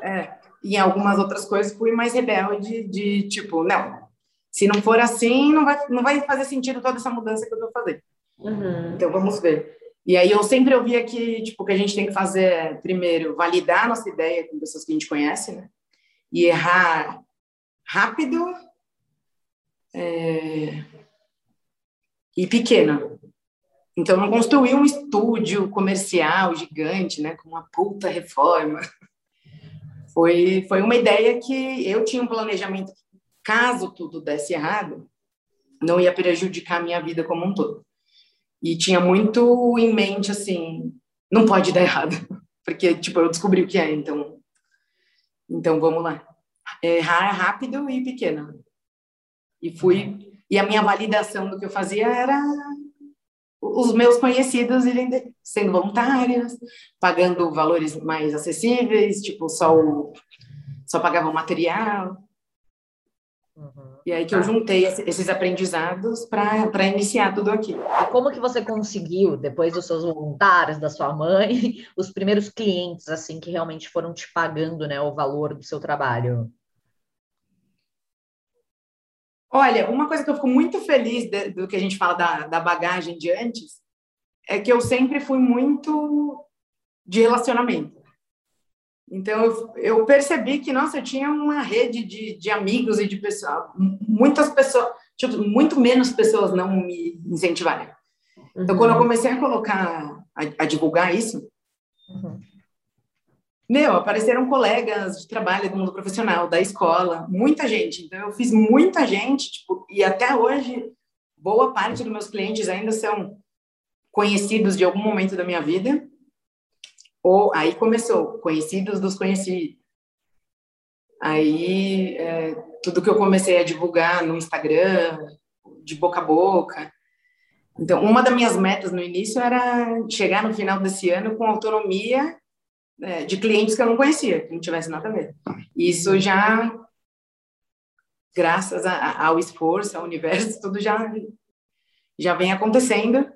É, e algumas outras coisas fui mais rebelde, de tipo, não, se não for assim, não vai, não vai fazer sentido toda essa mudança que eu vou fazer. Uhum. Então, vamos ver. E aí eu sempre ouvia que, tipo, que a gente tem que fazer, primeiro, validar a nossa ideia com pessoas que a gente conhece, né? E errar rápido é... e pequeno. Então, não construir um estúdio comercial gigante, né? Com uma puta reforma. Foi, foi uma ideia que eu tinha um planejamento, caso tudo desse errado, não ia prejudicar a minha vida como um todo. E tinha muito em mente, assim, não pode dar errado, porque, tipo, eu descobri o que é, então, então vamos lá. Errar rápido e pequeno. E fui, e a minha validação do que eu fazia era os meus conhecidos irem sendo voluntários, pagando valores mais acessíveis, tipo, só, o, só pagavam material. Uhum. E aí que eu tá. juntei esses aprendizados para iniciar tudo aqui. E como que você conseguiu, depois dos seus voluntários, da sua mãe, os primeiros clientes, assim, que realmente foram te pagando, né, o valor do seu trabalho? Olha, uma coisa que eu fico muito feliz de, do que a gente fala da, da bagagem de antes é que eu sempre fui muito de relacionamento. Então, eu, eu, percebi que, nossa, eu tinha uma rede de, de amigos e de pessoas, muitas pessoas, tipo, muito menos pessoas não me incentivaram. Então, uhum. quando eu comecei a colocar, a, a divulgar isso, uhum. Meu, apareceram colegas de trabalho do mundo profissional, da escola, muita gente. Então, eu fiz muita gente, tipo, e até hoje, boa parte dos meus clientes ainda são conhecidos de algum momento da minha vida ou aí começou, conhecidos dos conhecidos. Aí é, tudo que eu comecei a divulgar no Instagram, de boca a boca. Então, uma das minhas metas no início era chegar no final desse ano com autonomia é, de clientes que eu não conhecia, que não tivesse nada a ver. Isso já, graças a, ao esforço, ao universo, tudo já já vem acontecendo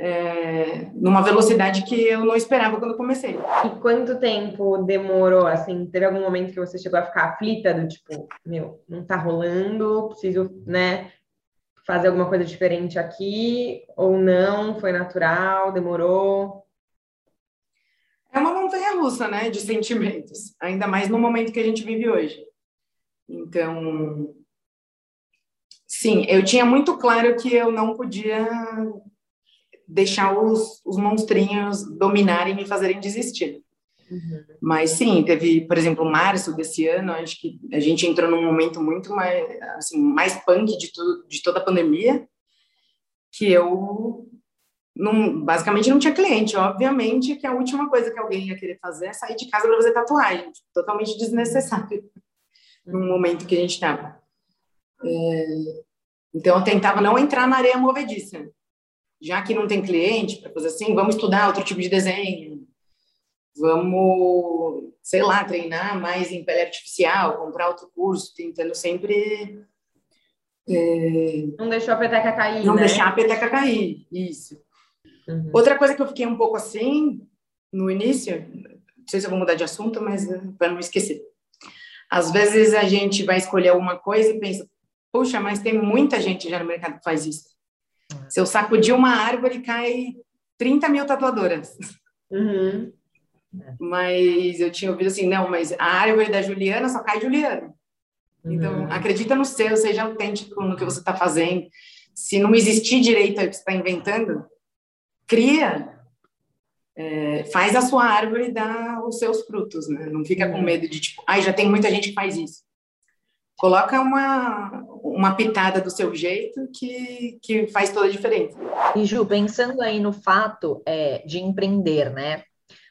é, numa velocidade que eu não esperava quando comecei. E quanto tempo demorou, assim, teve algum momento que você chegou a ficar aflita do tipo, meu, não tá rolando, preciso, né, fazer alguma coisa diferente aqui, ou não, foi natural, demorou? É uma montanha russa, né, de sentimentos, ainda mais no momento que a gente vive hoje. Então, sim, eu tinha muito claro que eu não podia deixar os, os monstrinhos dominarem e me fazerem desistir. Uhum. Mas sim, teve, por exemplo, março desse ano, acho que a gente entrou num momento muito mais, assim, mais punk de, tudo, de toda a pandemia, que eu não, basicamente não tinha cliente. Obviamente que a última coisa que alguém ia querer fazer é sair de casa para fazer tatuagem, totalmente desnecessário no momento que a gente estava. É, então eu tentava não entrar na areia movediça. Já que não tem cliente para fazer assim, vamos estudar outro tipo de desenho, vamos, sei lá, treinar mais em pele artificial, comprar outro curso, tentando sempre. É... Não deixar a peteca cair. Não né? deixar a peteca cair, isso. Uhum. Outra coisa que eu fiquei um pouco assim no início, não sei se eu vou mudar de assunto, mas para não esquecer. Às vezes a gente vai escolher alguma coisa e pensa, puxa, mas tem muita gente já no mercado que faz isso. Se eu sacudir uma árvore, cai 30 mil tatuadoras. Uhum. Mas eu tinha ouvido assim, não, mas a árvore da Juliana só cai Juliana. Então, uhum. acredita no seu, seja autêntico no que você está fazendo. Se não existir direito aí que você está inventando, cria, é, faz a sua árvore dar os seus frutos, né? Não fica com uhum. medo de tipo, ai, já tem muita gente que faz isso. Coloca uma, uma pitada do seu jeito que, que faz toda a diferença. E Ju, pensando aí no fato é, de empreender, né?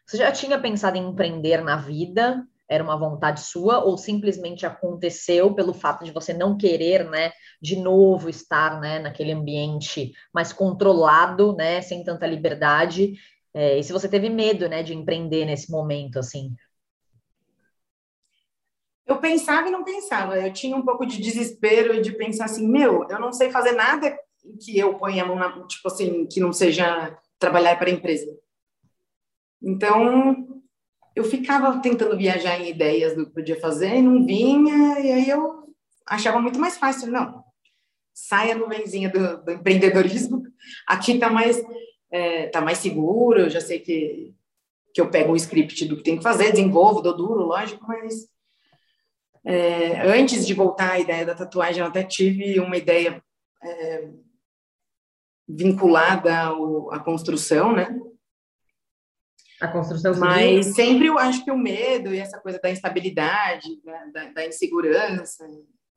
Você já tinha pensado em empreender na vida? Era uma vontade sua ou simplesmente aconteceu pelo fato de você não querer, né, de novo estar, né, naquele ambiente mais controlado, né, sem tanta liberdade? É, e se você teve medo, né, de empreender nesse momento, assim? Eu pensava e não pensava. Eu tinha um pouco de desespero de pensar assim, meu, eu não sei fazer nada que eu ponha a mão na, tipo assim, que não seja trabalhar para a empresa. Então, eu ficava tentando viajar em ideias do que podia fazer e não vinha, e aí eu achava muito mais fácil, não, saia no nuvenzinha do, do empreendedorismo, aqui está mais, é, tá mais seguro, eu já sei que, que eu pego um script do que tem que fazer, desenvolvo, dou duro, lógico, mas é, antes de voltar à ideia da tatuagem, eu até tive uma ideia é, vinculada ao, à construção, né? A construção civil. Mas sempre eu acho que o medo e essa coisa da instabilidade, né, da, da, insegurança,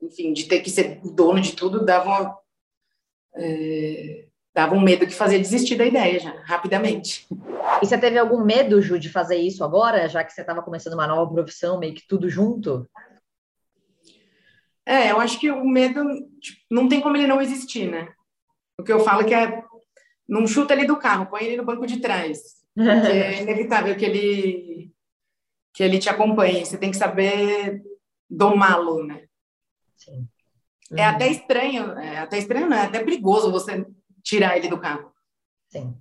enfim, de ter que ser dono de tudo, dava, é, dava um medo que fazia desistir da ideia já, rapidamente. E você teve algum medo, Ju, de fazer isso agora, já que você estava começando uma nova profissão, meio que tudo junto? É, eu acho que o medo tipo, não tem como ele não existir, né? O que eu falo é que é não chuta ele do carro, põe ele no banco de trás. Porque é inevitável que ele que ele te acompanhe. Você tem que saber domá-lo, né? Sim. É uhum. É até estranho, é até estranho, não, é até perigoso você tirar ele do carro. Sim.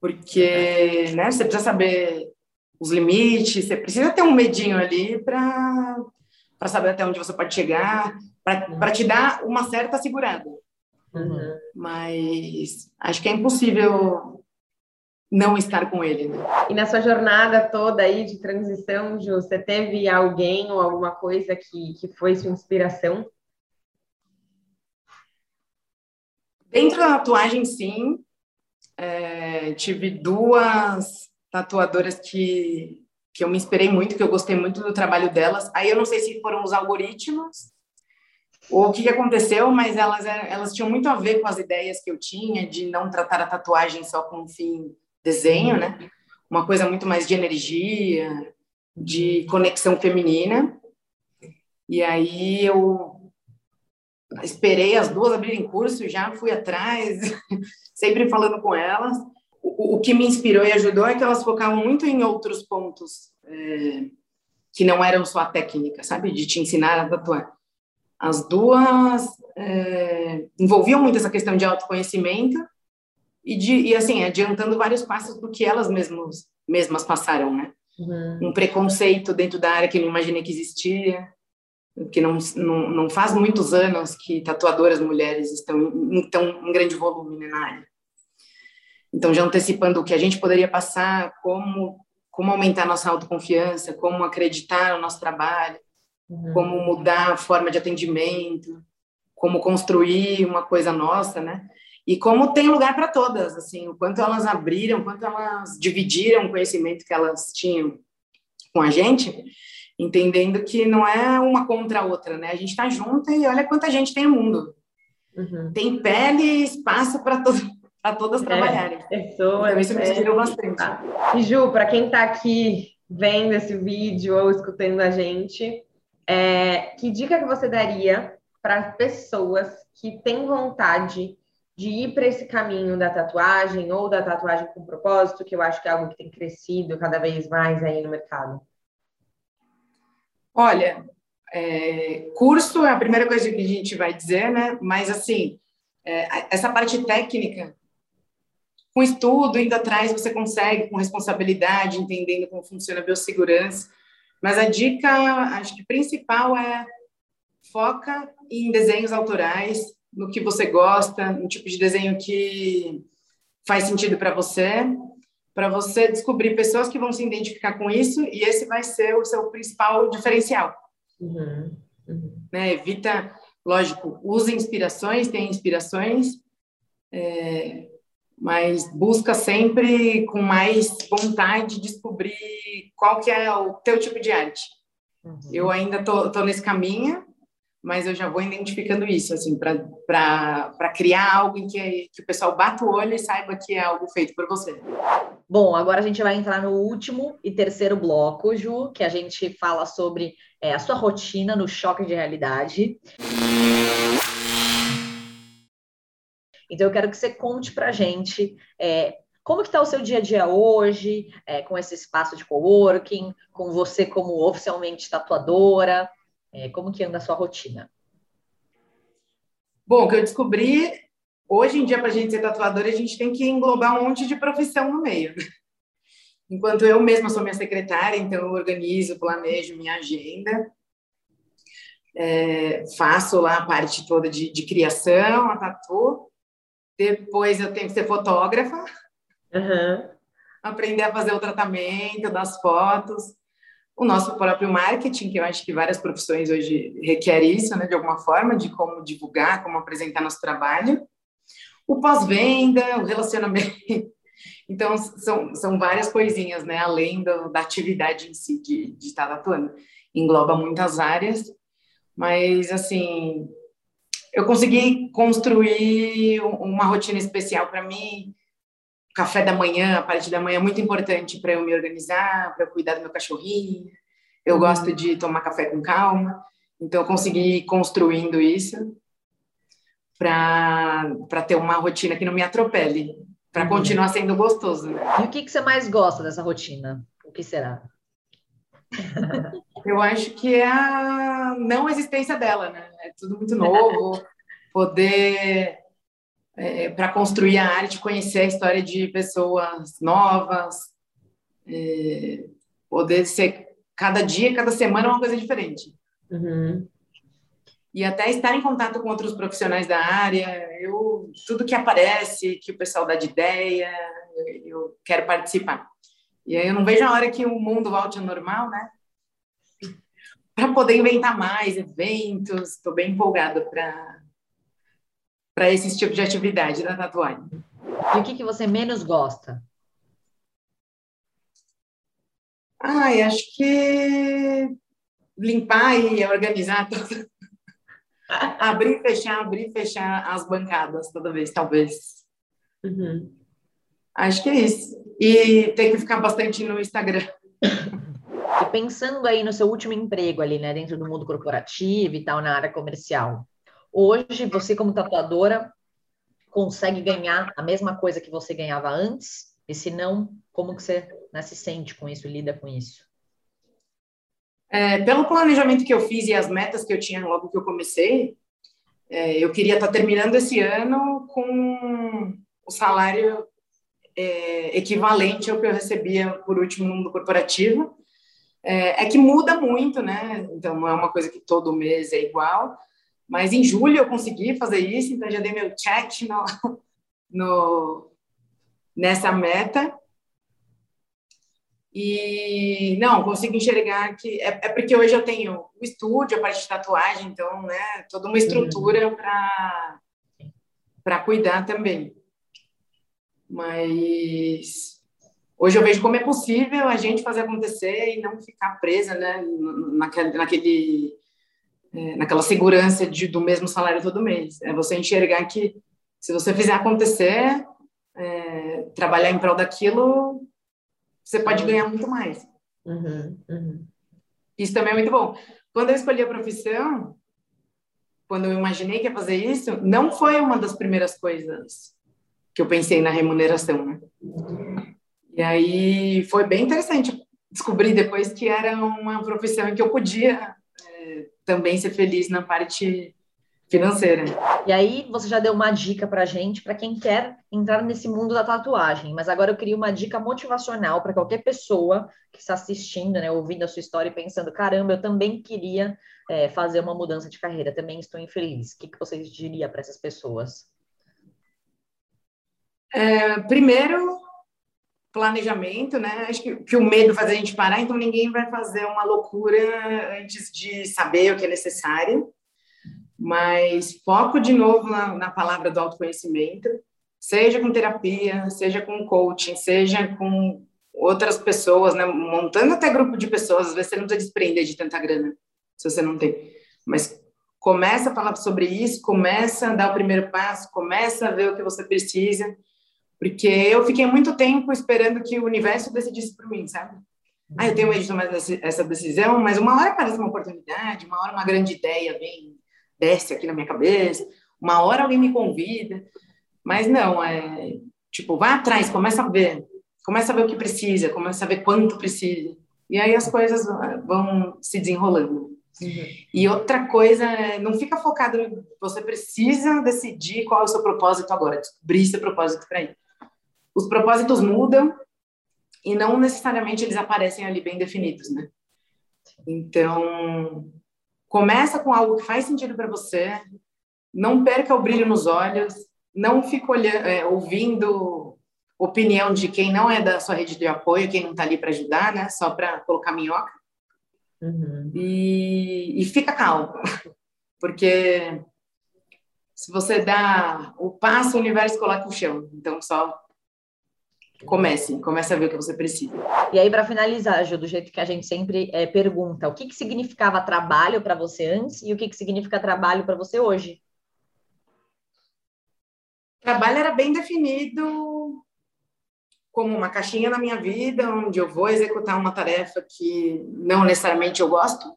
Porque, né, você precisa saber os limites, você precisa ter um medinho ali para para saber até onde você pode chegar, para te dar uma certa segurada. Uhum. Mas acho que é impossível não estar com ele. Né? E na sua jornada toda aí de transição, Ju, você teve alguém ou alguma coisa que, que foi sua inspiração? Dentro da tatuagem, sim. É, tive duas tatuadoras que que eu me inspirei muito, que eu gostei muito do trabalho delas. Aí eu não sei se foram os algoritmos ou o que, que aconteceu, mas elas, elas tinham muito a ver com as ideias que eu tinha de não tratar a tatuagem só com um fim desenho, né? Uma coisa muito mais de energia, de conexão feminina. E aí eu esperei as duas abrirem curso, já fui atrás, sempre falando com elas o, o que me inspirou e ajudou é que elas focavam muito em outros pontos é, que não eram só a técnica, sabe? De te ensinar a tatuar. As duas é, envolviam muito essa questão de autoconhecimento e, de, e assim, adiantando vários passos do que elas mesmas, mesmas passaram, né? Uhum. Um preconceito dentro da área que não imaginei que existia, que não, não, não faz muitos anos que tatuadoras mulheres estão em, tão, em grande volume né, na área. Então, já antecipando o que a gente poderia passar, como, como aumentar nossa autoconfiança, como acreditar no nosso trabalho, uhum. como mudar a forma de atendimento, como construir uma coisa nossa, né? E como tem lugar para todas, assim, o quanto elas abriram, o quanto elas dividiram o conhecimento que elas tinham com a gente, entendendo que não é uma contra a outra, né? A gente está junto e olha quanta gente tem no mundo. Uhum. Tem pele e espaço para todo, para todas é, trabalharem. Pessoas, então, isso me inspirou bastante. Ah. E Ju, para quem está aqui vendo esse vídeo ou escutando a gente, é, que dica que você daria para pessoas que têm vontade de ir para esse caminho da tatuagem ou da tatuagem com propósito, que eu acho que é algo que tem crescido cada vez mais aí no mercado? Olha, é, curso é a primeira coisa que a gente vai dizer, né? Mas assim, é, essa parte técnica, com estudo, indo atrás, você consegue, com responsabilidade, entendendo como funciona a biossegurança. Mas a dica, acho que principal é foca em desenhos autorais, no que você gosta, no tipo de desenho que faz sentido para você, para você descobrir pessoas que vão se identificar com isso e esse vai ser o seu principal diferencial. Uhum, uhum. Né? Evita, lógico, use inspirações, tem inspirações, é, mas busca sempre com mais vontade de descobrir qual que é o teu tipo de arte. Uhum. Eu ainda tô, tô nesse caminho, mas eu já vou identificando isso, assim, para criar algo em que, que o pessoal bata o olho e saiba que é algo feito por você. Bom, agora a gente vai entrar no último e terceiro bloco, Ju, que a gente fala sobre é, a sua rotina no choque de realidade. Então, eu quero que você conte para a gente é, como que está o seu dia a dia hoje, é, com esse espaço de coworking, com você como oficialmente tatuadora, é, como que anda a sua rotina? Bom, o que eu descobri, hoje em dia, para a gente ser tatuadora, a gente tem que englobar um monte de profissão no meio. Enquanto eu mesma sou minha secretária, então eu organizo, planejo minha agenda, é, faço lá a parte toda de, de criação, a tatu, depois eu tenho que ser fotógrafa, uhum. aprender a fazer o tratamento das fotos, o nosso próprio marketing, que eu acho que várias profissões hoje requerem isso, né, de alguma forma, de como divulgar, como apresentar nosso trabalho, o pós-venda, o relacionamento. Então, são, são várias coisinhas, né, além do, da atividade em si de, de estar atuando. Engloba muitas áreas, mas, assim, eu consegui construir uma rotina especial para mim. Café da manhã, a parte da manhã é muito importante para eu me organizar, para eu cuidar do meu cachorrinho. Eu uhum. gosto de tomar café com calma, então eu consegui ir construindo isso para ter uma rotina que não me atropele, para uhum. continuar sendo gostoso. Né? E o que, que você mais gosta dessa rotina? O que será? Eu acho que é a não existência dela, né? É tudo muito novo, poder é, para construir a arte, conhecer a história de pessoas novas, é, poder ser cada dia, cada semana uma coisa diferente. Uhum. E até estar em contato com outros profissionais da área, eu tudo que aparece, que o pessoal dá de ideia, eu quero participar. E aí eu não vejo a hora que o mundo volte ao normal, né? Para poder inventar mais eventos, estou bem empolgada para para esse tipo de atividade da tatuagem. E o que, que você menos gosta? Ai, acho que limpar e organizar tudo. abrir e fechar, abrir e fechar as bancadas toda vez, talvez. Uhum. Acho que é isso. E ter que ficar bastante no Instagram. E pensando aí no seu último emprego ali, né, dentro do mundo corporativo e tal, na área comercial. Hoje, você como tatuadora consegue ganhar a mesma coisa que você ganhava antes? E se não, como que você né, se sente com isso, lida com isso? É, pelo planejamento que eu fiz e as metas que eu tinha logo que eu comecei, é, eu queria estar terminando esse ano com o salário é, equivalente ao que eu recebia por último no mundo corporativo. É, é, que muda muito, né? Então não é uma coisa que todo mês é igual. Mas em julho eu consegui fazer isso, então já dei meu check no, no nessa meta. E não, consigo enxergar que é, é, porque hoje eu tenho o estúdio, a parte de tatuagem, então, né, toda uma estrutura uhum. para para cuidar também. Mas hoje eu vejo como é possível a gente fazer acontecer e não ficar presa, né, naquele, naquele é, naquela segurança de, do mesmo salário todo mês. É você enxergar que se você fizer acontecer, é, trabalhar em prol daquilo, você pode ganhar muito mais. Uhum, uhum. Isso também é muito bom. Quando eu escolhi a profissão, quando eu imaginei que ia fazer isso, não foi uma das primeiras coisas que eu pensei na remuneração, né? E aí foi bem interessante descobrir depois que era uma profissão em que eu podia também ser feliz na parte financeira. E aí você já deu uma dica para gente, para quem quer entrar nesse mundo da tatuagem, mas agora eu queria uma dica motivacional para qualquer pessoa que está assistindo, né, ouvindo a sua história e pensando, caramba, eu também queria é, fazer uma mudança de carreira, também estou infeliz. O que, que você diria para essas pessoas? É, primeiro, planejamento, né? Acho que, que, o medo faz a gente parar, então ninguém vai fazer uma loucura antes de saber o que é necessário. Mas foco de novo na, na palavra do autoconhecimento, seja com terapia, seja com coaching, seja com outras pessoas, né? Montando até grupo de pessoas, às vezes você não precisa desprender de tanta grana, se você não tem. Mas começa a falar sobre isso, começa a dar o primeiro passo, começa a ver o que você precisa porque eu fiquei muito tempo esperando que o universo decidisse por mim, sabe? Ah, eu tenho medo de tomar essa decisão, mas uma hora aparece uma oportunidade, uma hora uma grande ideia vem, desce aqui na minha cabeça, uma hora alguém me convida, mas não, é tipo, vai atrás, começa a ver, começa a ver o que precisa, começa a ver quanto precisa, e aí as coisas vão se desenrolando. Uhum. E outra coisa, é, não fica focado, você precisa decidir qual é o seu propósito agora, descobrir seu propósito para ir os propósitos mudam e não necessariamente eles aparecem ali bem definidos, né? Então, começa com algo que faz sentido para você, não perca o brilho nos olhos, não fique olhando, é, ouvindo opinião de quem não é da sua rede de apoio, quem não está ali para ajudar, né? Só para colocar minhoca. Uhum. E, e fica calmo, porque se você dá o passo, o universo coloca o chão. Então, só Comece, comece a ver o que você precisa. E aí, para finalizar, Ju, do jeito que a gente sempre é, pergunta, o que, que significava trabalho para você antes e o que, que significa trabalho para você hoje? Trabalho era bem definido como uma caixinha na minha vida, onde eu vou executar uma tarefa que não necessariamente eu gosto,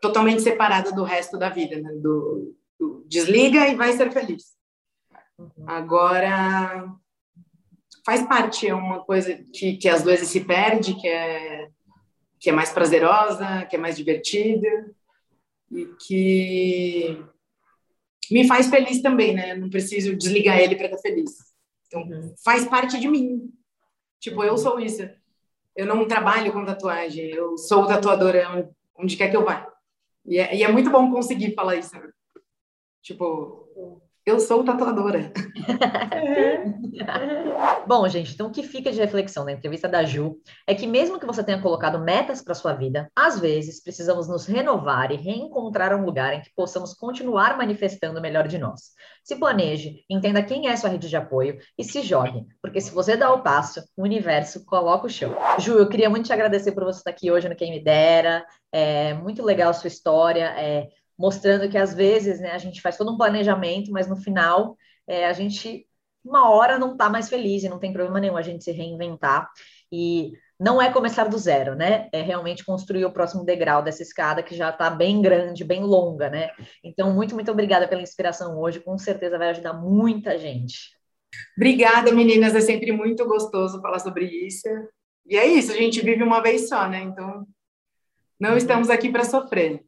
totalmente separada do resto da vida, né? do, do desliga e vai ser feliz. Uhum. Agora, faz parte, é uma coisa que, que às vezes se perde, que é, que é mais prazerosa, que é mais divertida e que me faz feliz também, né? Não preciso desligar ele para estar feliz. Então, uhum. faz parte de mim. Tipo, eu sou isso. Eu não trabalho com tatuagem, eu sou tatuadora onde quer que eu vá. E é, e é muito bom conseguir falar isso. Né? Tipo, eu sou tatuadora. Bom, gente, então o que fica de reflexão na entrevista da Ju é que mesmo que você tenha colocado metas para sua vida, às vezes precisamos nos renovar e reencontrar um lugar em que possamos continuar manifestando o melhor de nós. Se planeje, entenda quem é sua rede de apoio e se jogue, porque se você dá o passo, o universo coloca o chão. Ju, eu queria muito te agradecer por você estar aqui hoje no Quem Me Dera. É muito legal a sua história. É, mostrando que às vezes né, a gente faz todo um planejamento, mas no final é, a gente uma hora não está mais feliz e não tem problema nenhum a gente se reinventar. E não é começar do zero, né? É realmente construir o próximo degrau dessa escada que já está bem grande, bem longa, né? Então, muito, muito obrigada pela inspiração hoje. Com certeza vai ajudar muita gente. Obrigada, meninas. É sempre muito gostoso falar sobre isso. E é isso, a gente vive uma vez só, né? Então, não estamos aqui para sofrer.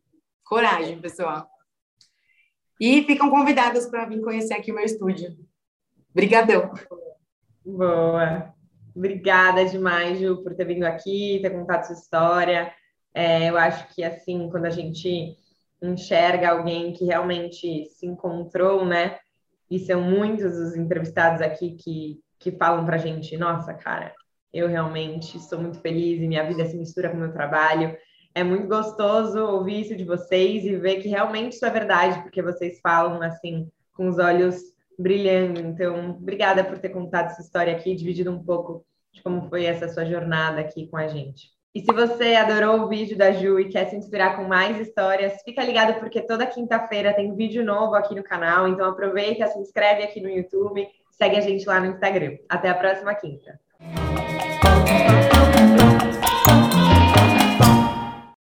Coragem, pessoal. E ficam convidadas para vir conhecer aqui meu estúdio. Obrigadão. Boa. Obrigada demais, Ju, por ter vindo aqui, ter contado sua história. É, eu acho que, assim, quando a gente enxerga alguém que realmente se encontrou, né? E são muitos os entrevistados aqui que, que falam pra gente, nossa, cara, eu realmente estou muito feliz e minha vida se mistura com o meu trabalho. É muito gostoso ouvir isso de vocês e ver que realmente isso é verdade, porque vocês falam assim, com os olhos brilhando. Então, obrigada por ter contado essa história aqui, dividido um pouco de como foi essa sua jornada aqui com a gente. E se você adorou o vídeo da Ju e quer se inspirar com mais histórias, fica ligado porque toda quinta-feira tem vídeo novo aqui no canal, então aproveita, se inscreve aqui no YouTube, segue a gente lá no Instagram. Até a próxima quinta.